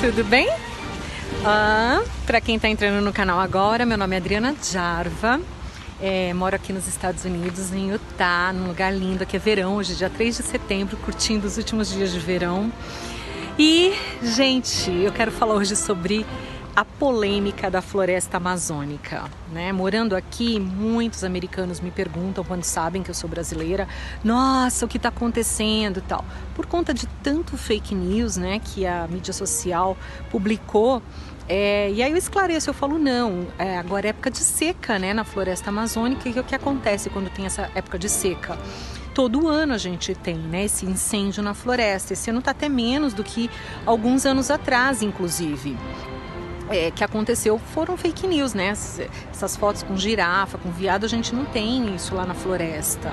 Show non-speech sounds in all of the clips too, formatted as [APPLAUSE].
tudo bem? Ah, para quem está entrando no canal agora, meu nome é Adriana Jarva. É, moro aqui nos Estados Unidos, em Utah, num lugar lindo. Aqui é verão, hoje é dia 3 de setembro, curtindo os últimos dias de verão. E, gente, eu quero falar hoje sobre a polêmica da floresta amazônica. Né? Morando aqui, muitos americanos me perguntam quando sabem que eu sou brasileira: nossa, o que está acontecendo tal. Por conta de tanto fake news né, que a mídia social publicou. É, e aí eu esclareço, eu falo, não, é, agora é época de seca né, na floresta amazônica, e o que acontece quando tem essa época de seca? todo ano a gente tem né, esse incêndio na floresta. Esse ano está até menos do que alguns anos atrás, inclusive é, que aconteceu foram fake news, né? Essas fotos com girafa, com viado, a gente não tem isso lá na floresta.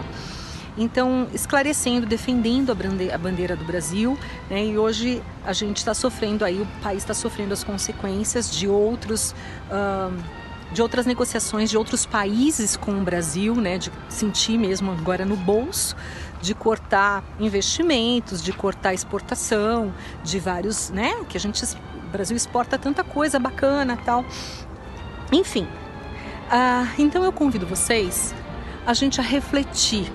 Então, esclarecendo, defendendo a bandeira do Brasil, né? E hoje a gente está sofrendo aí, o país está sofrendo as consequências de outros. Uh, de outras negociações de outros países com o Brasil, né, de sentir mesmo agora no bolso, de cortar investimentos, de cortar exportação, de vários, né, que a gente o Brasil exporta tanta coisa bacana tal. Enfim, uh, então eu convido vocês a gente a refletir,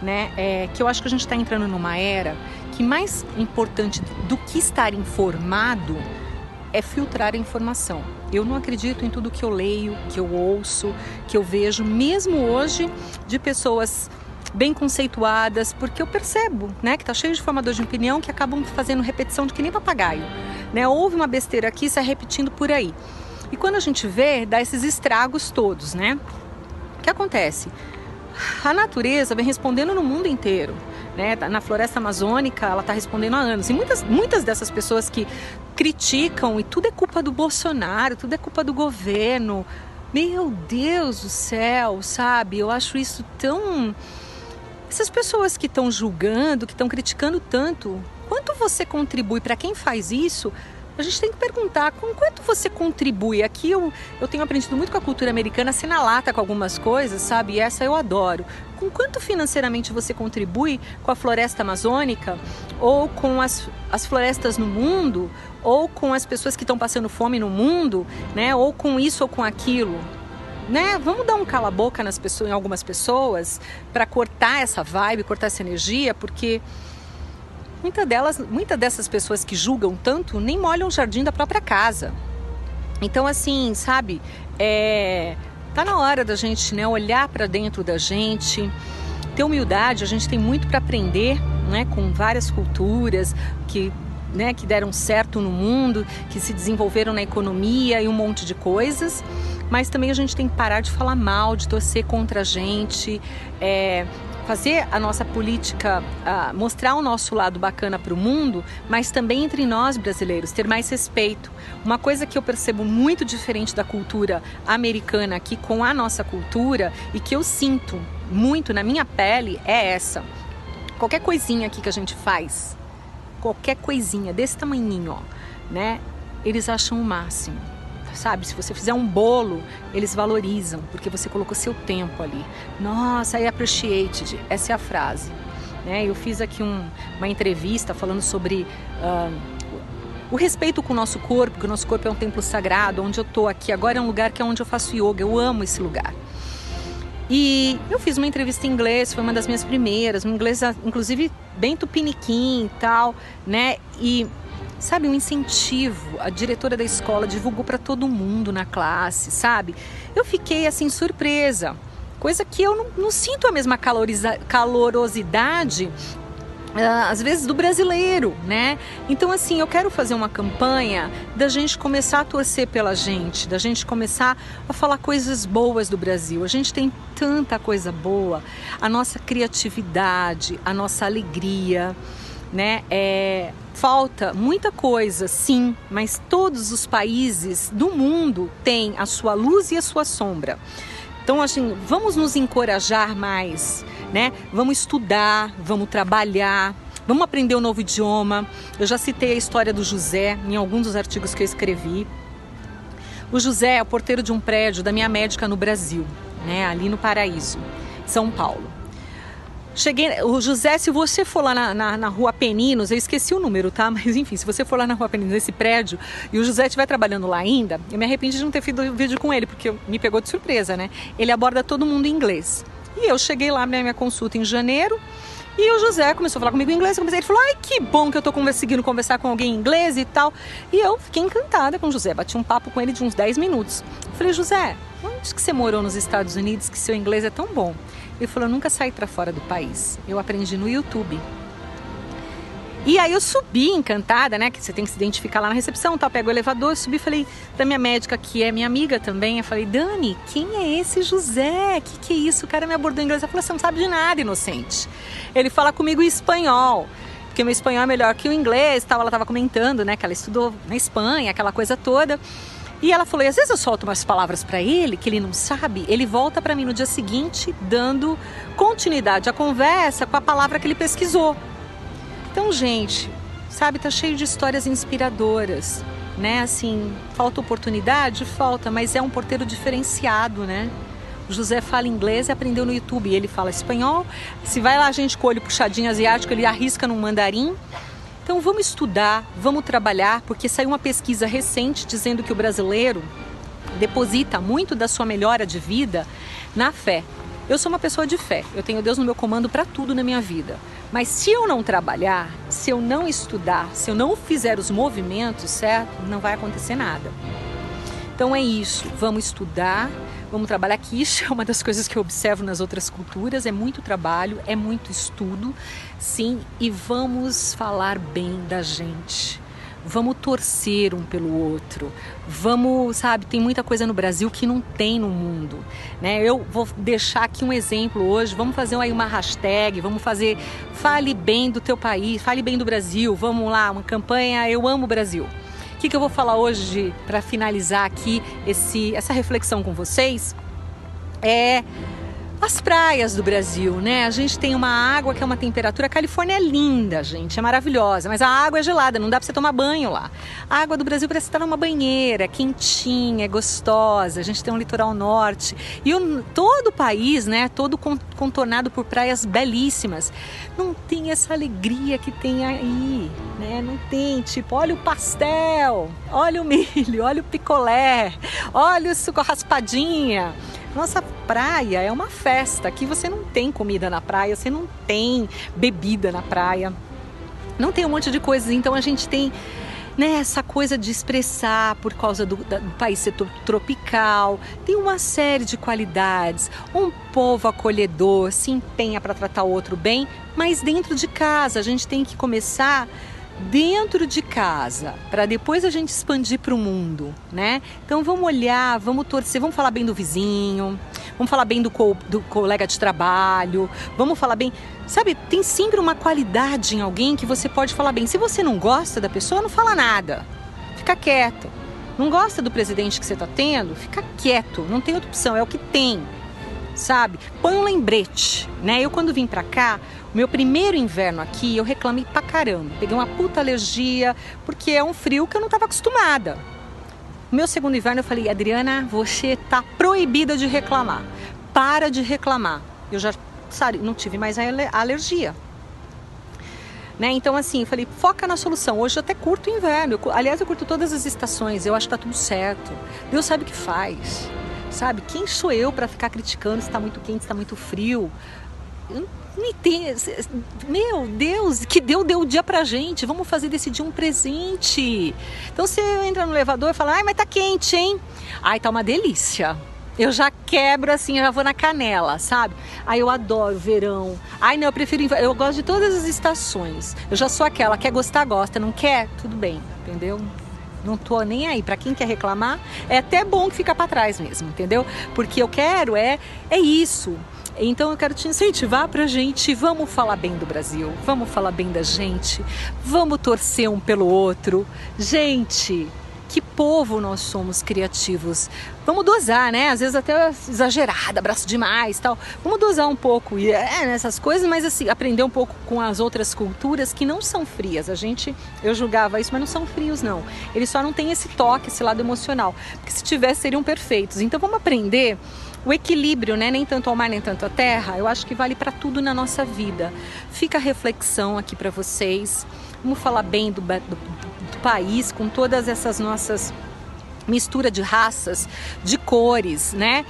né? É, que eu acho que a gente está entrando numa era que mais importante do que estar informado é filtrar a informação. Eu não acredito em tudo que eu leio, que eu ouço, que eu vejo, mesmo hoje, de pessoas bem conceituadas, porque eu percebo, né, que está cheio de formadores de opinião que acabam fazendo repetição de que nem papagaio, né? Houve uma besteira aqui, sai repetindo por aí. E quando a gente vê, dá esses estragos todos, né? O que acontece? A natureza vem respondendo no mundo inteiro. Né? Na floresta amazônica, ela está respondendo há anos. E muitas, muitas dessas pessoas que criticam e tudo é culpa do Bolsonaro, tudo é culpa do governo. Meu Deus do céu, sabe? Eu acho isso tão essas pessoas que estão julgando, que estão criticando tanto, quanto você contribui para quem faz isso? A gente tem que perguntar com quanto você contribui. Aqui eu, eu tenho aprendido muito com a cultura americana, ser na lata com algumas coisas, sabe? E essa eu adoro. Com quanto financeiramente você contribui com a floresta amazônica, ou com as, as florestas no mundo, ou com as pessoas que estão passando fome no mundo, né? Ou com isso ou com aquilo né? Vamos dar um cala boca nas pessoas, em algumas pessoas para cortar essa vibe, cortar essa energia, porque muitas delas, muitas dessas pessoas que julgam tanto nem molham o jardim da própria casa. Então assim, sabe, é, tá na hora da gente, né, olhar para dentro da gente, ter humildade. A gente tem muito para aprender, né, com várias culturas que né, que deram certo no mundo, que se desenvolveram na economia e um monte de coisas mas também a gente tem que parar de falar mal, de torcer contra a gente, é, fazer a nossa política, uh, mostrar o nosso lado bacana para o mundo, mas também entre nós brasileiros, ter mais respeito. Uma coisa que eu percebo muito diferente da cultura americana aqui com a nossa cultura e que eu sinto muito na minha pele é essa. Qualquer coisinha aqui que a gente faz, qualquer coisinha desse tamanhinho, ó, né? Eles acham o máximo sabe? Se você fizer um bolo, eles valorizam, porque você colocou seu tempo ali. Nossa, I appreciated, essa é a frase. Né? Eu fiz aqui um, uma entrevista falando sobre uh, o respeito com o nosso corpo, que o nosso corpo é um templo sagrado, onde eu estou aqui agora é um lugar que é onde eu faço yoga, eu amo esse lugar. E eu fiz uma entrevista em inglês, foi uma das minhas primeiras, um inglês inclusive bem tupiniquim e tal, né? E sabe, um incentivo. A diretora da escola divulgou para todo mundo na classe, sabe? Eu fiquei assim surpresa, coisa que eu não, não sinto a mesma calorosidade Uh, às vezes do brasileiro, né? Então assim, eu quero fazer uma campanha da gente começar a torcer pela gente, da gente começar a falar coisas boas do Brasil. A gente tem tanta coisa boa, a nossa criatividade, a nossa alegria, né? É, falta muita coisa, sim, mas todos os países do mundo têm a sua luz e a sua sombra. Então, assim, vamos nos encorajar mais, né? Vamos estudar, vamos trabalhar, vamos aprender um novo idioma. Eu já citei a história do José em alguns dos artigos que eu escrevi. O José é o porteiro de um prédio da minha médica no Brasil, né? Ali no Paraíso, São Paulo. Cheguei, o José, se você for lá na, na, na, rua Peninos, eu esqueci o número, tá? Mas enfim, se você for lá na rua Peninos, nesse prédio, e o José estiver trabalhando lá ainda, eu me arrependi de não ter feito vídeo com ele, porque me pegou de surpresa, né? Ele aborda todo mundo em inglês. E eu cheguei lá na minha consulta em janeiro, e o José começou a falar comigo em inglês, ele falou, ai que bom que eu tô conseguindo conversar com alguém em inglês e tal. E eu fiquei encantada com o José, bati um papo com ele de uns 10 minutos. falei, José, onde que você morou nos Estados Unidos que seu inglês é tão bom? Ele falou: nunca saí para fora do país. Eu aprendi no YouTube. E aí eu subi encantada, né? Que você tem que se identificar lá na recepção, tal. Pego o elevador, subi, falei da minha médica que é minha amiga também. Eu falei, Dani, quem é esse José? Que que é isso? O cara me abordou em inglês. Ela falou, você não sabe de nada, inocente. Ele fala comigo em espanhol porque meu espanhol é melhor que o inglês, tal. Ela estava comentando, né, que ela estudou na Espanha, aquela coisa toda. E ela falou: e às vezes eu solto umas palavras para ele que ele não sabe, ele volta para mim no dia seguinte dando continuidade à conversa com a palavra que ele pesquisou. Então, gente, sabe, tá cheio de histórias inspiradoras, né? Assim, falta oportunidade, falta, mas é um porteiro diferenciado, né? O José fala inglês e aprendeu no YouTube. Ele fala espanhol. Se vai lá a gente com o olho puxadinho asiático, ele arrisca no mandarim. Então vamos estudar, vamos trabalhar, porque saiu uma pesquisa recente dizendo que o brasileiro deposita muito da sua melhora de vida na fé. Eu sou uma pessoa de fé, eu tenho Deus no meu comando para tudo na minha vida. Mas se eu não trabalhar, se eu não estudar, se eu não fizer os movimentos certo, não vai acontecer nada. Então é isso, vamos estudar, vamos trabalhar, que [LAUGHS] isso é uma das coisas que eu observo nas outras culturas, é muito trabalho, é muito estudo, sim, e vamos falar bem da gente. Vamos torcer um pelo outro. Vamos, sabe, tem muita coisa no Brasil que não tem no mundo, né? Eu vou deixar aqui um exemplo hoje. Vamos fazer aí uma hashtag, vamos fazer fale bem do teu país, fale bem do Brasil. Vamos lá, uma campanha Eu amo o Brasil que, que eu vou falar hoje para finalizar aqui esse, essa reflexão com vocês é as praias do Brasil, né? A gente tem uma água que é uma temperatura. A Califórnia é linda, gente, é maravilhosa, mas a água é gelada, não dá pra você tomar banho lá. A água do Brasil parece estar numa banheira, é quentinha, é gostosa. A gente tem um litoral norte e o, todo o país, né? Todo contornado por praias belíssimas. Não tem essa alegria que tem aí, né? Não tem, tipo, olha o pastel, olha o milho, [LAUGHS] olha o picolé, olha o suco raspadinha. Nossa praia é uma festa. Aqui você não tem comida na praia, você não tem bebida na praia, não tem um monte de coisas. Então a gente tem né, essa coisa de expressar por causa do, do país ser tropical, tem uma série de qualidades. Um povo acolhedor se empenha para tratar o outro bem, mas dentro de casa a gente tem que começar dentro de casa, para depois a gente expandir para o mundo, né? Então vamos olhar, vamos torcer, vamos falar bem do vizinho, vamos falar bem do, co do colega de trabalho, vamos falar bem. Sabe, tem sempre uma qualidade em alguém que você pode falar bem. Se você não gosta da pessoa, não fala nada, fica quieto. Não gosta do presidente que você está tendo? Fica quieto, não tem outra opção, é o que tem sabe? Põe um lembrete, né? Eu quando vim pra cá, meu primeiro inverno aqui, eu reclamei pra caramba. Peguei uma puta alergia, porque é um frio que eu não tava acostumada. Meu segundo inverno eu falei, Adriana, você tá proibida de reclamar. Para de reclamar. Eu já sabe, não tive mais a alergia. Né? Então, assim, eu falei, foca na solução. Hoje eu até curto o inverno. Eu, aliás, eu curto todas as estações. Eu acho que tá tudo certo. Deus sabe o que faz sabe? Quem sou eu para ficar criticando se está muito quente, se está muito frio? Eu não entendo. Meu Deus, que Deus deu o dia pra gente. Vamos fazer desse dia um presente. Então você entra no elevador e fala, ai, mas tá quente, hein? Ai, tá uma delícia. Eu já quebro assim, eu já vou na canela, sabe? Ai, eu adoro verão. Ai, não, eu prefiro. Eu gosto de todas as estações. Eu já sou aquela, quer gostar, gosta, não quer? Tudo bem, entendeu? Não tô nem aí. Para quem quer reclamar, é até bom que fica para trás mesmo, entendeu? Porque eu quero é é isso. Então eu quero te incentivar pra gente, vamos falar bem do Brasil, vamos falar bem da gente, vamos torcer um pelo outro. Gente, que povo nós somos criativos. Vamos dosar, né? Às vezes até exagerada, abraço demais, tal. Vamos dosar um pouco e é, nessas coisas, mas assim aprender um pouco com as outras culturas que não são frias. A gente, eu julgava isso, mas não são frios não. Eles só não têm esse toque, esse lado emocional. Porque se tivesse seriam perfeitos. Então vamos aprender o equilíbrio, né? Nem tanto ao mar, nem tanto à terra. Eu acho que vale para tudo na nossa vida. Fica a reflexão aqui para vocês. Vamos falar bem do, do país com todas essas nossas mistura de raças, de cores, né?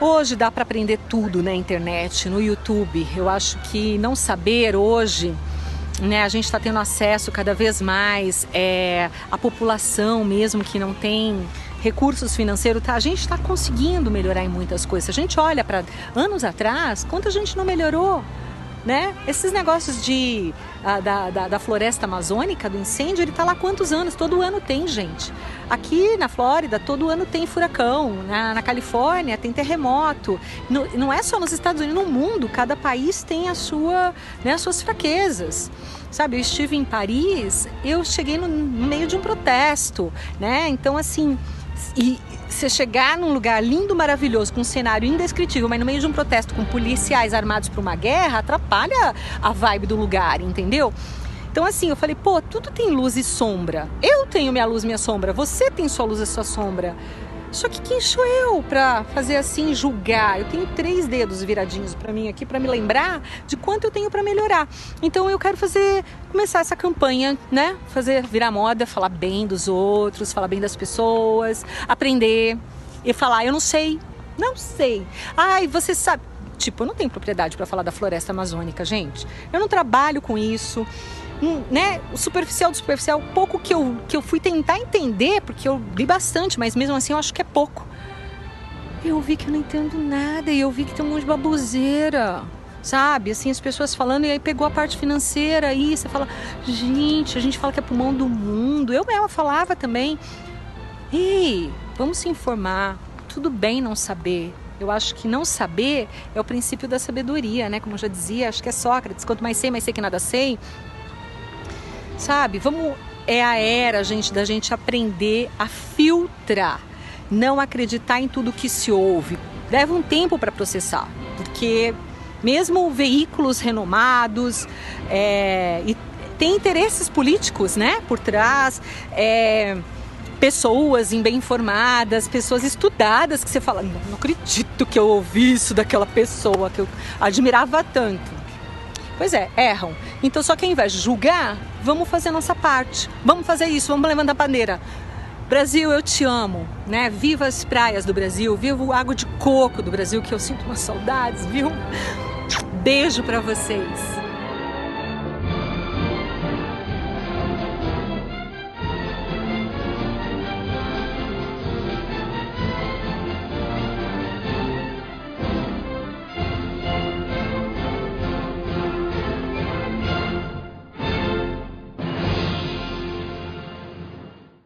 Hoje dá para aprender tudo na internet, no YouTube. Eu acho que não saber hoje, né? A gente está tendo acesso cada vez mais é, a população mesmo que não tem recursos financeiros, tá? a gente está conseguindo melhorar em muitas coisas. A gente olha para anos atrás, quanta gente não melhorou? Né? Esses negócios de a, da, da, da, floresta amazônica, do incêndio, ele está lá quantos anos? Todo ano tem, gente. Aqui na Flórida, todo ano tem furacão. Na, na Califórnia tem terremoto. No, não é só nos Estados Unidos, no mundo, cada país tem a sua, né, as suas fraquezas. Sabe, eu estive em Paris, eu cheguei no, no meio de um protesto, né? Então, assim, e você chegar num lugar lindo, maravilhoso, com um cenário indescritível, mas no meio de um protesto com policiais armados para uma guerra, atrapalha a vibe do lugar, entendeu? Então, assim, eu falei, pô, tudo tem luz e sombra. Eu tenho minha luz, minha sombra. Você tem sua luz e sua sombra. Só que quem sou eu para fazer assim, julgar? Eu tenho três dedos viradinhos para mim aqui para me lembrar de quanto eu tenho para melhorar. Então eu quero fazer, começar essa campanha, né? Fazer virar moda, falar bem dos outros, falar bem das pessoas, aprender e falar, eu não sei, não sei. Ai, você sabe. Tipo, eu não tenho propriedade para falar da floresta amazônica, gente. Eu não trabalho com isso né, o superficial do superficial, pouco que eu, que eu fui tentar entender, porque eu li bastante, mas mesmo assim eu acho que é pouco. Eu vi que eu não entendo nada e eu vi que tem um monte de baboseira, sabe? Assim, as pessoas falando e aí pegou a parte financeira aí, você fala, gente, a gente fala que é pulmão do mundo. Eu mesma falava também, ei, vamos se informar, tudo bem não saber, eu acho que não saber é o princípio da sabedoria, né? Como eu já dizia, acho que é Sócrates, quanto mais sei, mais sei que nada sei sabe? Vamos é a era, gente, da gente aprender a filtrar, não acreditar em tudo que se ouve. Leva um tempo para processar, porque mesmo veículos renomados é, e tem interesses políticos, né, por trás. É, pessoas bem informadas, pessoas estudadas que você fala, não, não acredito que eu ouvi isso daquela pessoa que eu admirava tanto. Pois é, erram. Então, só que ao invés de julgar, vamos fazer a nossa parte. Vamos fazer isso, vamos levantar a bandeira. Brasil, eu te amo, né? Viva as praias do Brasil, viva o água de coco do Brasil, que eu sinto umas saudades, viu? Beijo para vocês.